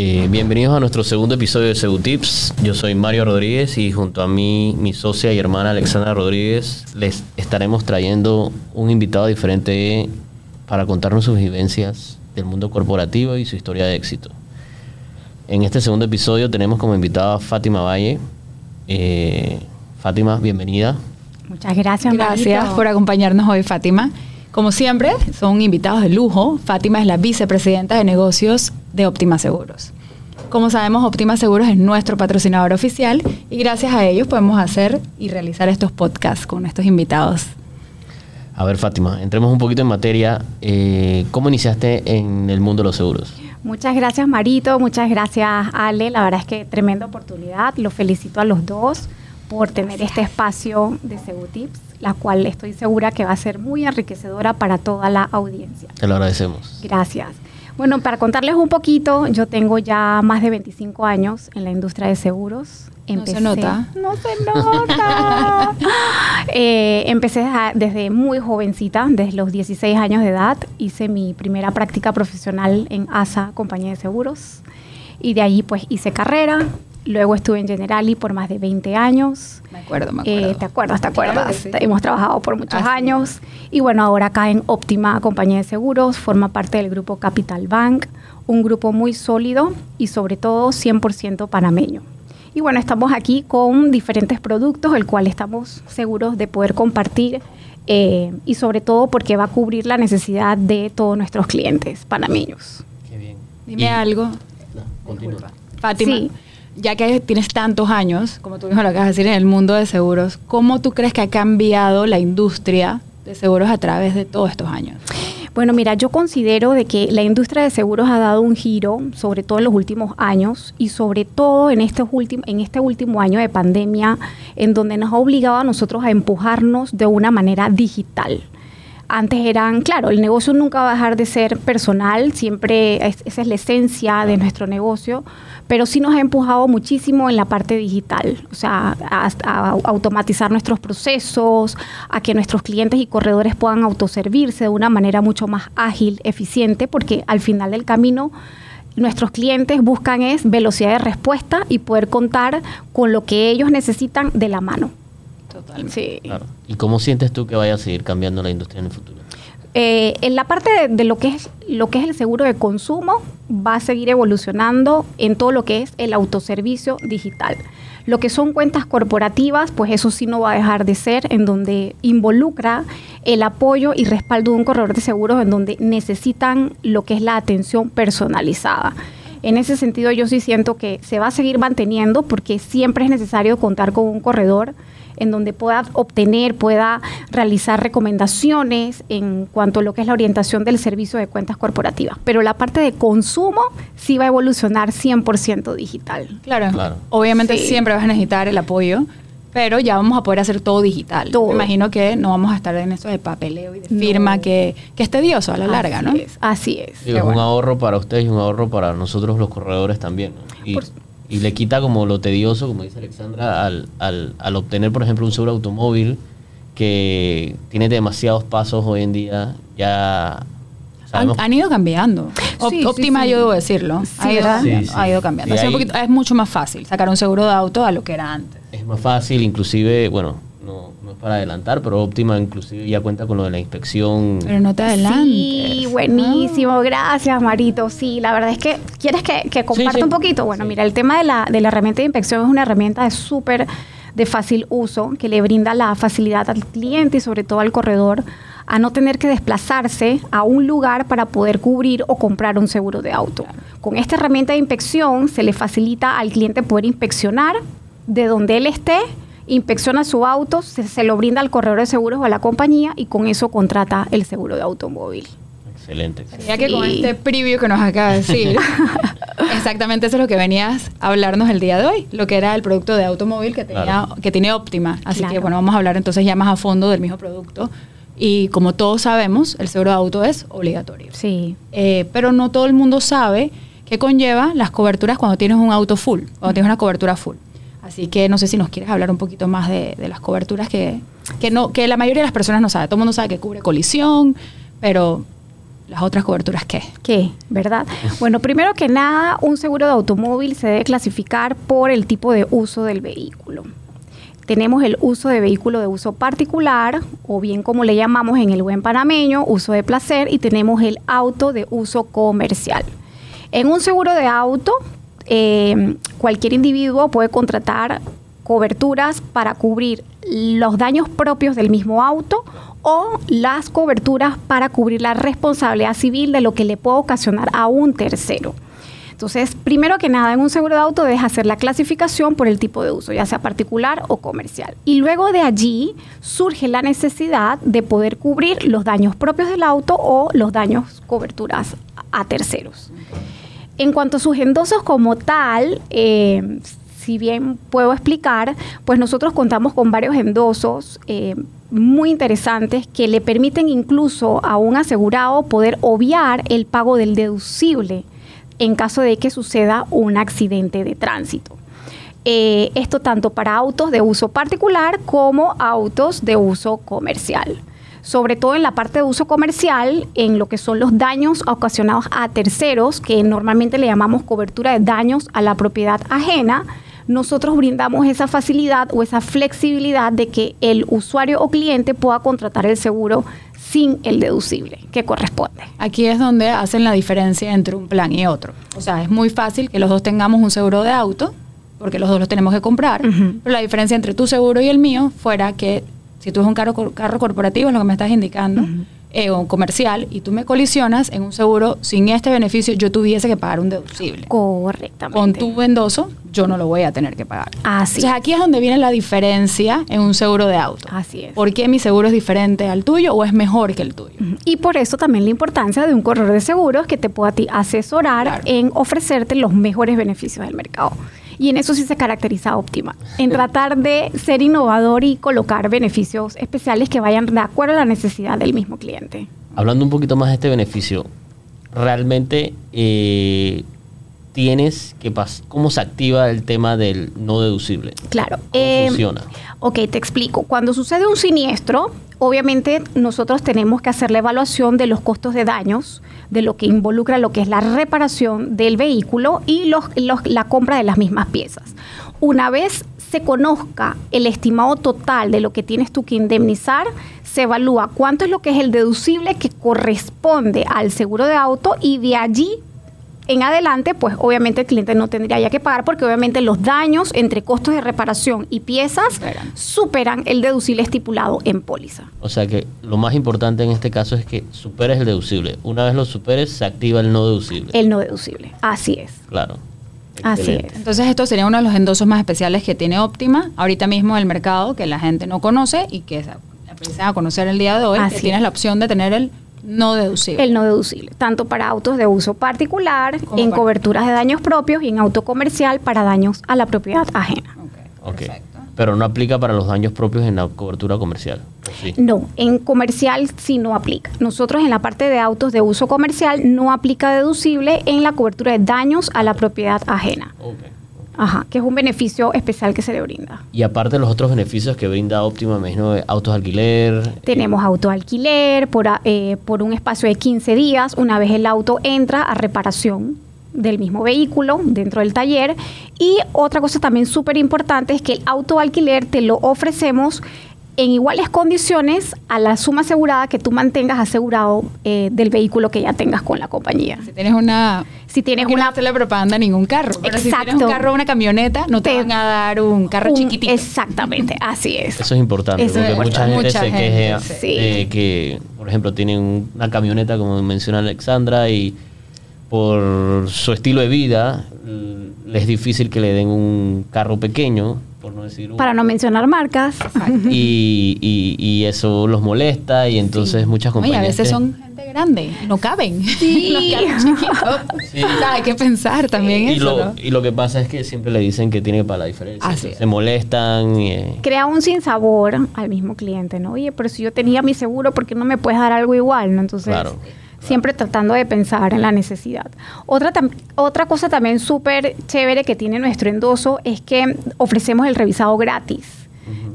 Eh, bienvenidos a nuestro segundo episodio de Segutips. Yo soy Mario Rodríguez y junto a mí, mi socia y hermana Alexandra Rodríguez, les estaremos trayendo un invitado diferente para contarnos sus vivencias del mundo corporativo y su historia de éxito. En este segundo episodio tenemos como invitada a Fátima Valle. Eh, Fátima, bienvenida. Muchas gracias. Gracias por acompañarnos hoy, Fátima. Como siempre, son invitados de lujo. Fátima es la vicepresidenta de negocios de Optima Seguros. Como sabemos, Optima Seguros es nuestro patrocinador oficial y gracias a ellos podemos hacer y realizar estos podcasts con estos invitados. A ver, Fátima, entremos un poquito en materia. Eh, ¿Cómo iniciaste en el mundo de los seguros? Muchas gracias, Marito. Muchas gracias, Ale. La verdad es que tremenda oportunidad. Los felicito a los dos por tener este espacio de Segutips, la cual estoy segura que va a ser muy enriquecedora para toda la audiencia. Te lo agradecemos. Gracias. Bueno, para contarles un poquito, yo tengo ya más de 25 años en la industria de seguros. No se nota. No se nota. Eh, empecé desde muy jovencita, desde los 16 años de edad. Hice mi primera práctica profesional en ASA, compañía de seguros. Y de ahí pues hice carrera. Luego estuve en Generali por más de 20 años. Me acuerdo, me Eh, acuerdo. ¿Te acuerdas? ¿Te acuerdas? sí. Hemos trabajado por muchos Así años. Y bueno, ahora acá en Óptima Compañía de Seguros, forma parte del grupo Capital Bank, un grupo muy sólido y sobre todo 100% panameño. Y bueno, estamos aquí con diferentes productos, el cual estamos seguros de poder compartir eh, y sobre todo porque va a cubrir la necesidad de todos nuestros clientes panameños. Qué bien. Dime Y- algo, No, continúa. Fátima. Sí. Ya que tienes tantos años, como tú mismo lo acabas de decir, en el mundo de seguros, ¿cómo tú crees que ha cambiado la industria de seguros a través de todos estos años? Bueno, mira, yo considero de que la industria de seguros ha dado un giro, sobre todo en los últimos años y sobre todo en este, en este último año de pandemia, en donde nos ha obligado a nosotros a empujarnos de una manera digital. Antes eran, claro, el negocio nunca va a dejar de ser personal, siempre es- esa es la esencia de nuestro negocio, pero sí nos ha empujado muchísimo en la parte digital, o sea, a, a automatizar nuestros procesos, a que nuestros clientes y corredores puedan autoservirse de una manera mucho más ágil, eficiente, porque al final del camino nuestros clientes buscan es velocidad de respuesta y poder contar con lo que ellos necesitan de la mano. Totalmente. Sí. Claro. ¿Y cómo sientes tú que vaya a seguir cambiando la industria en el futuro? Eh, en la parte de, de lo que es lo que es el seguro de consumo va a seguir evolucionando en todo lo que es el autoservicio digital. Lo que son cuentas corporativas, pues eso sí no va a dejar de ser, en donde involucra el apoyo y respaldo de un corredor de seguros, en donde necesitan lo que es la atención personalizada. En ese sentido, yo sí siento que se va a seguir manteniendo porque siempre es necesario contar con un corredor en donde pueda obtener, pueda realizar recomendaciones en cuanto a lo que es la orientación del servicio de cuentas corporativas. Pero la parte de consumo sí va a evolucionar 100% digital. Claro. Claro. Obviamente Sí. siempre vas a necesitar el apoyo, pero ya vamos a poder hacer todo digital. Todo. Me imagino que no vamos a estar en eso de papeleo y de firma No. que, que es tedioso a la larga, Así ¿no? es, así es. Qué es un ahorro para ustedes y un ahorro para nosotros los corredores también. ¿no? Y, Por- y le quita como lo tedioso, como dice Alexandra, al, al, al obtener, por ejemplo, un seguro automóvil que tiene demasiados pasos hoy en día. Ya Han, ido cambiando. Sí, sí, Óptima, sí. yo debo decirlo. Sí, ha, ido cambiando, Sí, sí. ha ido cambiando. Un poquito- es mucho más fácil sacar un seguro de auto a lo que era antes. es más fácil, inclusive, bueno, no, es para adelantar, pero Óptima inclusive ya cuenta con lo de la inspección. Pero no te adelantes. Sí, buenísimo, gracias Marito. Sí, la verdad es que, ¿quieres que, que comparta sí. un poquito? Bueno, Sí. mira, el tema de la, de la herramienta de inspección es una herramienta de súper de fácil uso que le brinda la facilidad al cliente y sobre todo al corredor a no tener que desplazarse a un lugar para poder cubrir o comprar un seguro de auto. Con esta herramienta de inspección se le facilita al cliente poder inspeccionar de donde él esté, inspecciona su auto, se, se lo brinda al corredor de seguros o a la compañía y con eso contrata el seguro de automóvil. Excelente. excelente. Ya que con Sí. este preview que nos acaba de decir, exactamente eso es lo que venías a hablarnos el día de hoy, lo que era el producto de automóvil que, tenía, Claro. que tiene Optima. Así que bueno, vamos a hablar entonces ya más a fondo del mismo producto. Y como todos sabemos, el seguro de auto es obligatorio. Sí. Eh, pero no todo el mundo sabe qué conlleva las coberturas cuando tienes un auto full, cuando tienes una cobertura full. Así que no sé si nos quieres hablar un poquito más de, las coberturas que, que, no, que la mayoría de las personas no sabe. Todo el mundo sabe que cubre colisión, pero las otras coberturas qué? ¿Qué? ¿Verdad? Bueno, primero que nada, un seguro de automóvil se debe clasificar por el tipo de uso del vehículo. Tenemos el uso de vehículo de uso particular, o bien como le llamamos en el buen panameño, uso de placer, y tenemos el auto de uso comercial. En un seguro de auto, eh, cualquier individuo puede contratar coberturas para cubrir los daños propios del mismo auto o las coberturas para cubrir la responsabilidad civil de lo que le puede ocasionar a un tercero. Entonces, primero que nada, en un seguro de auto debes hacer la clasificación por el tipo de uso, ya sea particular o comercial. Y luego de allí surge la necesidad de poder cubrir los daños propios del auto o los daños coberturas a terceros. En cuanto a sus endosos como tal, eh, si bien puedo explicar, pues nosotros contamos con varios endosos eh, muy interesantes que le permiten incluso a un asegurado poder obviar el pago del deducible en caso de que suceda un accidente de tránsito. Eh, esto tanto para autos de uso particular como autos de uso comercial. Sobre todo en la parte de uso comercial, en lo que son los daños ocasionados a terceros, que normalmente le llamamos cobertura de daños a la propiedad ajena, nosotros brindamos esa facilidad o esa flexibilidad de que el usuario o cliente pueda contratar el seguro sin el deducible que corresponde. Aquí es donde hacen la diferencia entre un plan y otro. O sea, es muy fácil que los dos tengamos un seguro de auto, porque los dos los tenemos que comprar, pero la diferencia entre tu seguro y el mío fuera que si tú es un carro, carro corporativo, es lo que me estás indicando, eh, o comercial y tú me colisionas en un seguro sin este beneficio, yo tuviese que pagar un deducible. Correctamente. Con tu endoso, yo no lo voy a tener que pagar. Así. Entonces aquí es donde viene la diferencia en un seguro de auto. Así es. ¿Por qué mi seguro es diferente al tuyo o es mejor que el tuyo? Y por eso también la importancia de un corredor de seguros que te pueda asesorar Claro. en ofrecerte los mejores beneficios del mercado. Y en eso sí se caracteriza Optima, en tratar de ser innovador y colocar beneficios especiales que vayan de acuerdo a la necesidad del mismo cliente. Hablando un poquito más de este beneficio, realmente eh, tienes que pas cómo se activa el tema del no deducible. Claro. ¿Cómo eh, funciona? Ok, te explico. Cuando sucede un siniestro, obviamente nosotros tenemos que hacer la evaluación de los costos de daños, de lo que involucra lo que es la reparación del vehículo y los, los- la compra de las mismas piezas. Una vez se conozca el estimado total de lo que tienes tú que indemnizar, se evalúa cuánto es lo que es el deducible que corresponde al seguro de auto y de allí en adelante, pues obviamente el cliente no tendría ya que pagar porque obviamente los daños entre costos de reparación y piezas Superan. superan el deducible estipulado en póliza. O sea que lo más importante en este caso es que superes el deducible. Una vez lo superes, se activa el no deducible. El no deducible. Así es. Claro. Así es. Entonces esto sería uno de los endosos más especiales que tiene Optima ahorita mismo en el mercado que la gente no conoce y que se empiezan a conocer el día de hoy. Así que tienes es. la opción de tener el no deducible. El no deducible, tanto para autos de uso particular, Como en para- coberturas de daños propios y en auto comercial para daños a la propiedad ajena. Ok, Ok. perfecto. Pero no aplica para los daños propios en la cobertura comercial. ¿o sí? No, en comercial sí no aplica. Nosotros en la parte de autos de uso comercial no aplica deducible en la cobertura de daños a la propiedad ajena. Ok. Ajá, que es un beneficio especial que se le brinda. Y aparte los otros beneficios que brinda Optima, me imagino, de autos de alquiler. Tenemos auto alquiler por, a- eh, por un espacio de 15 días, una vez el auto entra a reparación del mismo vehículo dentro del taller. Y otra cosa también súper importante es que el auto alquiler te lo ofrecemos en iguales condiciones a la suma asegurada que tú mantengas asegurado eh, del vehículo que ya tengas con la compañía. Si tienes una... Si tienes no una hacerle propaganda a ningún carro, pero si tienes Exacto. un carro o una camioneta, no te, Te- van a dar un carro un- chiquitito. Exactamente, así es. Eso es importante, Eso es porque mucha gente Mucha se gente, queja sí. de que, por ejemplo, tienen una camioneta, como menciona Alexandra, y por su estilo de vida les es difícil que le den un carro pequeño, por no decir un- Para no mencionar marcas. y, y- y eso los molesta y entonces muchas Oye, compañías... a veces son gente grande, no caben. Sí. Los carros chiquitos. Sí. O sea, hay que pensar también y eso, lo, ¿no? y lo que pasa es que siempre le dicen que tiene que pagar la diferencia. Así es. Se molestan. y, eh, crea un sinsabor al mismo cliente, ¿no? Oye, pero si yo tenía mi seguro, ¿por qué no me puedes dar algo igual? ¿no? Entonces, Claro, siempre tratando de pensar en la necesidad. Otra, tam- otra cosa también súper chévere que tiene nuestro endoso es que ofrecemos el revisado gratis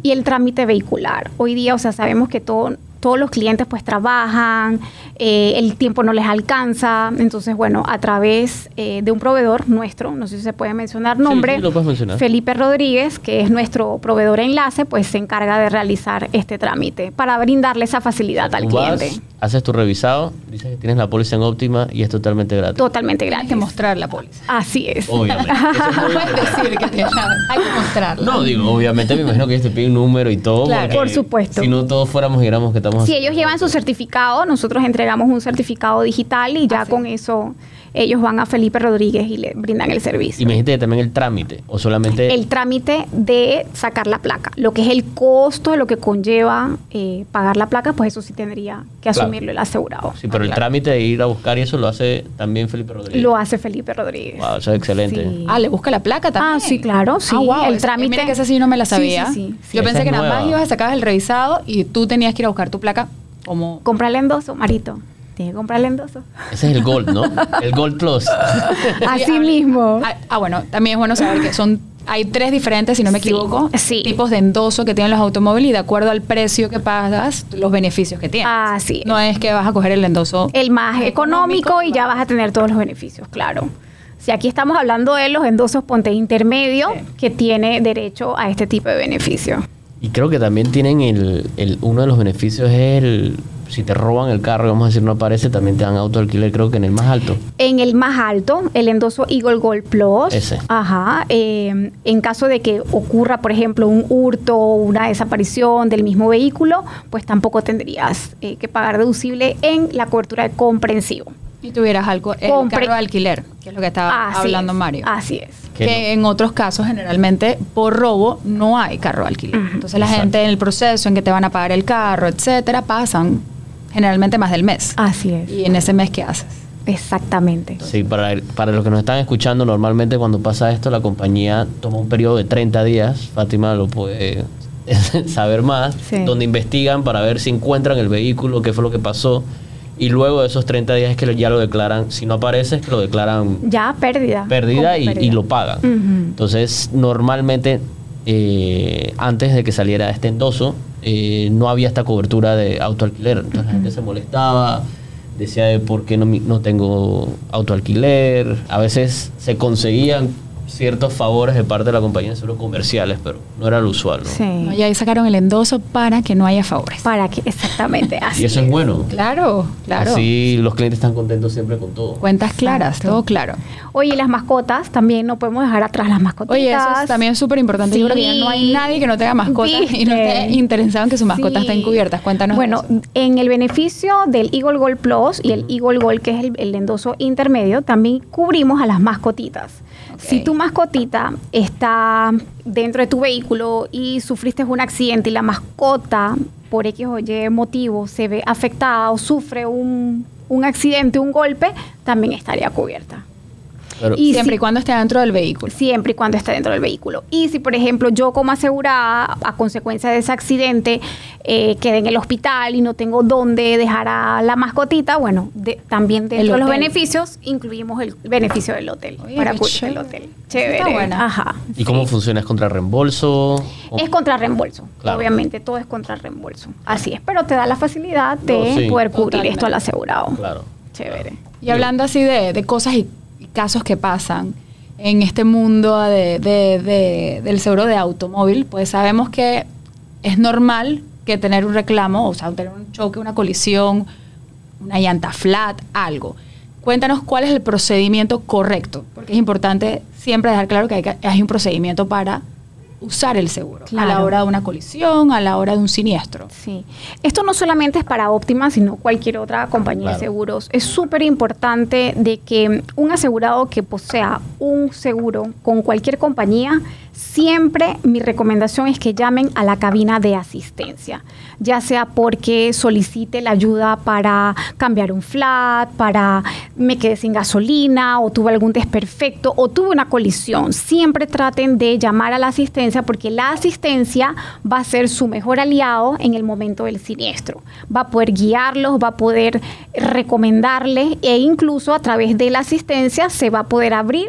y el trámite vehicular. Hoy día, o sea, sabemos que todo todos los clientes pues trabajan, eh, el tiempo no les alcanza, entonces bueno, a través eh, de un proveedor nuestro, no sé si se puede mencionar nombre, sí, lo puedes mencionar. Felipe Rodríguez, que es nuestro proveedor enlace, pues se encarga de realizar este trámite para brindarle esa facilidad al vas, cliente. Haces tu revisado, dices que tienes la póliza en óptima y es totalmente gratis. Totalmente gratis. que mostrar la póliza. Así es. Obviamente. Es No puedes decir que la- Hay que mostrarla. No, digo, obviamente me imagino que ellos te piden un número y todo. Claro. porque Por supuesto. Si no todos fuéramos y éramos que estamos... Si ellos llevan su certificado, nosotros entregamos un certificado digital y ya Así con eso ellos van a Felipe Rodríguez y le brindan el servicio. Y me dijiste que también el trámite, o solamente... el trámite de sacar la placa, lo que es el costo de lo que conlleva eh, pagar la placa, pues eso sí tendría que Claro. asumirlo el asegurado. Sí, pero el claro. trámite de ir a buscar y eso lo hace también Felipe Rodríguez. Lo hace Felipe Rodríguez. Wow, eso es excelente. Sí. Ah, le busca la placa también. Ah, sí, claro, sí. Ah, wow, El trámite-. Mira que esa sí no me la sabía. sí, sí, sí. Yo pensé es que nada más ibas a sacar el revisado y tú tenías que ir a buscar tu placa como... Compra el endoso, Marito. Tiene que comprar el endoso. Ese es el Gold, ¿no? El Gold Plus. Así Ah, mismo. Ah, ah, bueno, también es bueno saber que son hay tres diferentes, si no me Sí, equivoco, sí. tipos de endoso que tienen los automóviles y de acuerdo al precio que pagas, los beneficios que tienes. Así es. No es que vas a coger el endoso el más económico y ya vas a tener todos los beneficios, claro. Si aquí estamos hablando de los endosos ponte intermedio, Sí. que tiene derecho a este tipo de beneficio. Y creo que también tienen el, el- uno de los beneficios es el si te roban el carro, vamos a decir, no aparece, también te dan auto alquiler, creo que en el más alto. En el más alto, el endoso Eagle Gold Plus. Ese. Ajá. eh, en caso de que ocurra, por ejemplo, un hurto o una desaparición del mismo vehículo, pues tampoco tendrías eh, que pagar deducible en la cobertura de comprensivo. y tuvieras algo, el Compre- carro de alquiler, que es lo que estaba Así hablando es, Mario. Así es. Que que en otros casos generalmente por robo no hay carro de alquiler. Entonces la Exacto. gente en el proceso en que te van a pagar el carro, etcétera, pasan generalmente más del mes. Así es. Y en ese mes qué haces? Exactamente. Sí, para, para los que nos están escuchando, normalmente cuando pasa esto, la compañía toma un periodo de 30 días, Fátima lo puede saber más, Sí. donde investigan para ver si encuentran el vehículo, qué fue lo que pasó, y luego de esos 30 días es que ya lo declaran, si no aparece, es que lo declaran Ya pérdida. pérdida y, y lo pagan. Entonces, normalmente, eh, antes de que saliera este endoso, eh, no había esta cobertura de autoalquiler. Entonces, la gente se molestaba, decía de por qué no, no tengo autoalquiler. A veces se conseguían ciertos favores de parte de la compañía de seguros comerciales, pero no era lo usual. ¿no? Sí. ¿No? Y ahí sacaron el endoso para que no haya favores. Para que, exactamente. Así Y eso es bueno. Claro, claro. Así los clientes están contentos siempre con todo. Cuentas claras, todo claro. Oye, y las mascotas, también no podemos dejar atrás las mascotas. Oye, eso es también súper importante. Yo creo que ya no hay nadie que no tenga mascotas y no esté ¿Viste? interesado en que su mascota Sí. estén cubiertas. Cuéntanos. Bueno, eso. en el beneficio del Eagle Gold Plus y el Eagle Gold, que es el, el endoso intermedio, también cubrimos a las mascotitas. Si tu mascotita está dentro de tu vehículo y sufriste un accidente y la mascota, por X o Y motivo, se ve afectada o sufre un, un accidente, un golpe, también estaría cubierta. Y Siempre si- y cuando esté dentro del vehículo. siempre y cuando esté dentro del vehículo. Y si, por ejemplo, yo como asegurada, a consecuencia de ese accidente, eh, quedé en el hospital y no tengo dónde dejar a la mascotita, bueno, de- también dentro de los beneficios incluimos el beneficio del hotel Oye, para cubrir el chévere. hotel. Esa está Chévere. buena. Ajá. ¿Y cómo funciona? ¿Es contra reembolso? ¿O- Es contra reembolso, Claro. obviamente, todo es contra reembolso. Así es, pero te da la facilidad de No, sí. poder cubrir Totalmente. esto al asegurado. Claro. Chévere. Y hablando así de, de cosas y, y casos que pasan en este mundo de- de- de- del seguro de automóvil, pues sabemos que es normal que tener un reclamo, o sea, tener un choque, una colisión, una llanta flat, algo. Cuéntanos cuál es el procedimiento correcto, porque es importante siempre dejar claro que hay, que- hay un procedimiento para usar el seguro, a la hora de una colisión, a la hora de un siniestro. Sí. Esto no solamente es para Optima, sino cualquier otra compañía Claro. de seguros. Es súper importante de que un asegurado que posea un seguro con cualquier compañía, siempre mi recomendación es que llamen a la cabina de asistencia, ya sea porque solicite la ayuda para cambiar un flat, para me quedé sin gasolina o tuve algún desperfecto o tuve una colisión. Siempre traten de llamar a la asistencia porque la asistencia va a ser su mejor aliado en el momento del siniestro. Va a poder guiarlos, va a poder recomendarles e incluso a través de la asistencia se va a poder abrir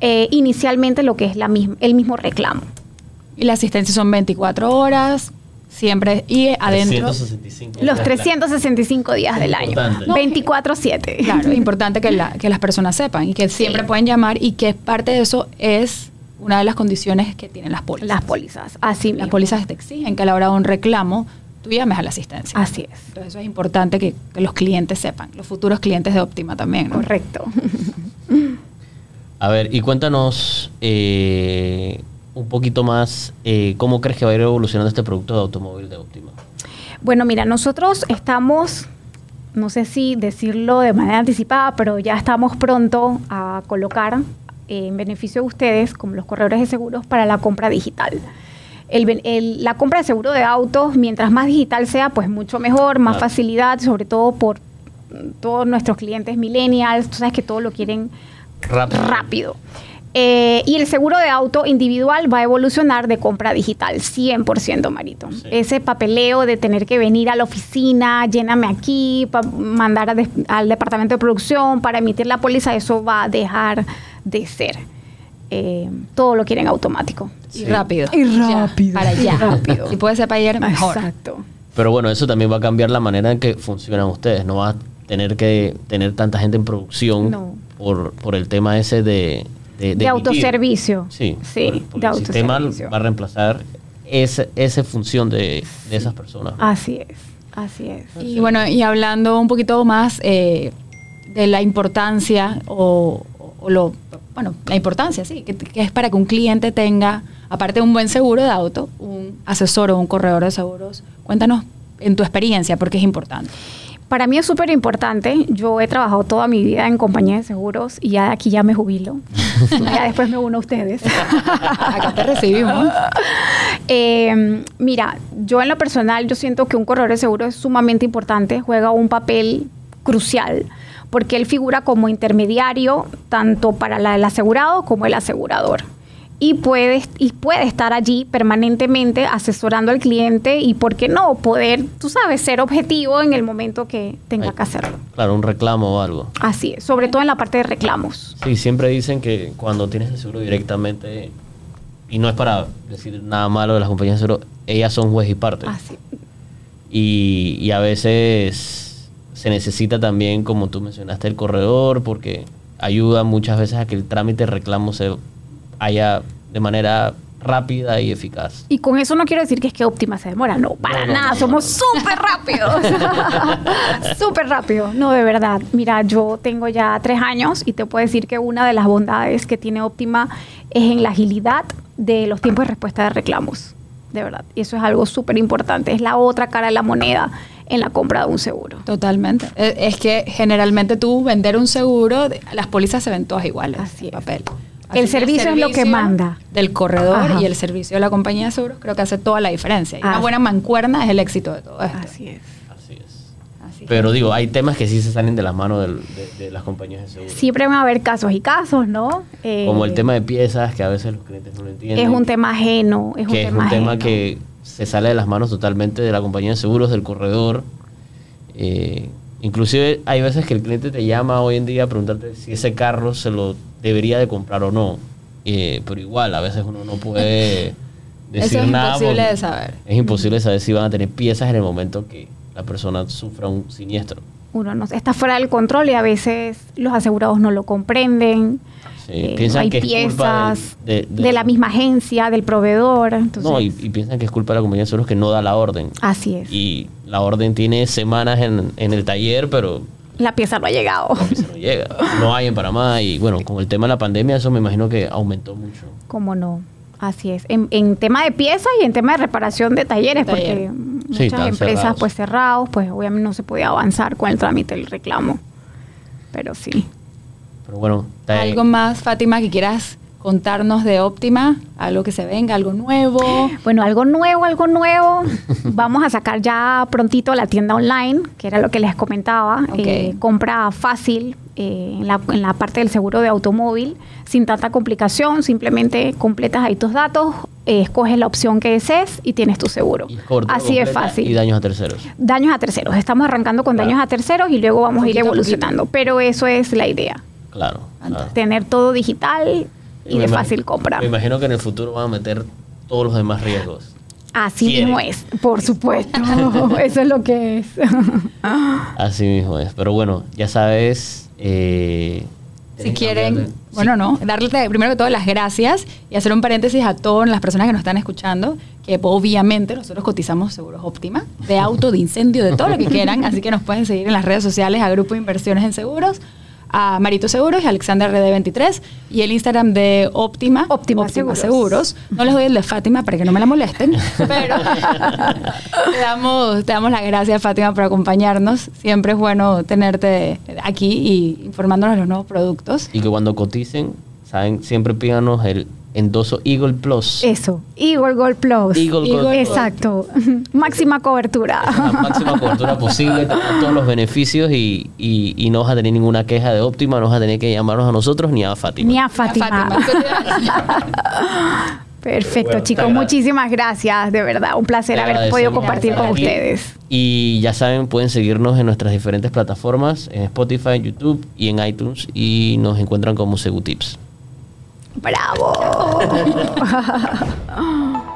eh, inicialmente lo que es la misma, el mismo reclamo. Y la asistencia son 24 horas, siempre y adentro 365 Los días. 365 días del año. Importante. 24/7. Claro, es importante que, la- que las personas sepan y que siempre pueden llamar y que parte de eso es una de las condiciones que tienen las pólizas. Las pólizas, así Las pólizas te exigen que a la hora de un reclamo tú llames a la asistencia. Así es. Entonces eso es importante que, que los clientes sepan, los futuros clientes de Optima también. ¿no? Correcto. A ver, y cuéntanos eh, un poquito más eh, cómo crees que va a ir evolucionando este producto de automóvil de Optima. Bueno, mira, nosotros estamos, no sé si decirlo de manera anticipada, pero ya estamos pronto a colocar en beneficio de ustedes, como los corredores de seguros, para la compra digital. El ben- el- la compra de seguro de autos, mientras más digital sea, pues mucho mejor, más facilidad, sobre todo por todos nuestros clientes millennials, tú sabes que todo lo quieren Rápido. rápido. Eh, y el seguro de auto individual va a evolucionar de compra digital, 100% Marito. Sí. Ese papeleo de tener que venir a la oficina, lléname aquí, mandar al departamento de producción para emitir la póliza, eso va a dejar de ser. Eh, todo lo quieren automático. Y rápido. Y Ya, rápido. para allá. rápido. Si puede ser para ayer, mejor. Exacto. Pero bueno, eso también va a cambiar la manera en que funcionan ustedes. No va a tener que tener tanta gente en producción No. por, por el tema ese de... De, autoservicio. Sí, Sí, por- de el sistema autoservicio. va a reemplazar esa, esa función de, de esas personas. Así es, así es. Y bueno, y hablando un poquito más eh, de la importancia o, o lo, bueno, la importancia, sí, que, que es para que un cliente tenga, aparte de un buen seguro de auto, un asesor o un corredor de seguros. Cuéntanos en tu experiencia, porque es importante. Para mí es súper importante. Yo he trabajado toda mi vida en compañía de seguros y ya de aquí ya me jubilo. ya después me uno a ustedes. Acá te recibimos. Eh, mira, yo en lo personal, yo siento que un corredor de seguros es sumamente importante, juega un papel crucial, porque él figura como intermediario tanto para la- el asegurado como el asegurador. Y puede, y puede estar allí permanentemente asesorando al cliente y, ¿por qué no?, poder, tú sabes, ser objetivo en el momento que tenga que hacerlo. Claro, un reclamo o algo. Así es, sobre todo en la parte de reclamos. Sí, siempre dicen que cuando tienes el seguro directamente, y no es para decir nada malo de las compañías de seguro, ellas son juez y parte. Así. Y, y a veces se necesita también, como tú mencionaste, el corredor, porque ayuda muchas veces a que el trámite de reclamo se haya de manera rápida y eficaz. Y con eso no quiero decir que es que Optima se demora, no, para No, no, nada, no, somos súper rápidos, súper rápido, no, de verdad. Mira, yo tengo ya tres años y te puedo decir que una de las bondades que tiene Optima es en la agilidad de los tiempos de respuesta de reclamos, de verdad. Y eso es algo súper importante, es la otra cara de la moneda en la compra de un seguro. Totalmente. Eh, Es que generalmente tú vender un seguro, las pólizas se ven todas iguales Así es. papel. El servicio es lo que manda. Del corredor Ajá. y el servicio de la compañía de seguros creo que hace toda la diferencia. Y una buena mancuerna es el éxito de todo esto. Así es. Así es. Pero digo, hay temas que sí se salen de las manos de, de las compañías de seguro. Siempre van a haber casos y casos, ¿no? Eh, Como el tema de piezas, que a veces los clientes no lo entienden. Es un tema ajeno, es un que es tema un tema que se sale de las manos totalmente de la compañía de seguros, del corredor. Eh, inclusive hay veces que el cliente te llama hoy en día a preguntarte si ese carro se lo debería de comprar o no. Eh, pero igual, a veces uno no puede decir Eso es nada. imposible de saber. Es imposible saber si van a tener piezas en el momento que la persona sufra un siniestro. uno no está fuera del control y a veces los asegurados no lo comprenden. Sí, Eh, piensan no hay que es culpa piezas de, de- la misma agencia, del proveedor. Entonces, no, y, y piensan que es culpa de la compañía de seguros que no da la orden. así es. Y la orden tiene semanas en, en el taller, pero la pieza no ha llegado. la pieza no llega. No hay en Panamá. Y bueno, con el tema de la pandemia, eso me imagino que aumentó mucho. ¿Cómo no? Así es. En, en tema de piezas y en tema de reparación de talleres, Taller. porque muchas Sí, empresas cerrados. pues cerrados, pues obviamente no se podía avanzar con el trámite del reclamo. Pero sí. Pero bueno, ¿Algo más, Fátima, que quieras contarnos de Óptima? ¿Algo que se venga? ¿Algo nuevo? Bueno, algo nuevo, algo nuevo. Vamos a sacar ya prontito la tienda online, que era lo que les comentaba. Eh, compra fácil eh, en, la, en la parte del seguro de automóvil, sin tanta complicación. Simplemente completas ahí tus datos, eh, escoges la opción que desees y tienes tu seguro. y Así completa fácil. Y daños a terceros. Daños a terceros. Estamos arrancando con Claro. daños a terceros y luego vamos a ir Poquito evolucionando. Pero eso es la idea. Claro. claro. Tener todo digital y Me de fácil compra. Me imagino que en el futuro van a meter todos los demás riesgos. Así quiere. mismo es, por supuesto. Eso es lo que es. Así mismo es. Pero bueno, ya sabes. eh, Si quieren, cambiarle- bueno, no, darle primero que todo las gracias y hacer un paréntesis a todas las personas que nos están escuchando, que obviamente nosotros cotizamos seguros óptima, de auto, de incendio, de todo lo que quieran, así que nos pueden seguir en las redes sociales a Grupo Inversiones en Seguros, a Marito Seguros y a Alexander RD23 y el Instagram de Óptima Seguros. Seguros. No les doy el de Fátima para que no me la molesten, pero te damos, te damos las gracias Fátima por acompañarnos. Siempre es bueno tenerte aquí y informándonos de los nuevos productos. Y que cuando coticen, saben, siempre pídanos el endoso Eagle Plus. Eso, Eagle Gold Plus. Eagle Gold Plus. Exacto. Máxima cobertura. la máxima cobertura posible, todos los beneficios y, y, y no vas a tener ninguna queja de óptima, no vas a tener que llamarnos a nosotros ni a Fátima. Ni a Fátima. Perfecto, Bueno, chicos. Muchísimas gracias. De verdad, un placer haber podido compartir con aquí. ustedes. Y ya saben, pueden seguirnos en nuestras diferentes plataformas, en Spotify, en YouTube y en iTunes. Y nos encuentran como Segutips. ¡Bravo!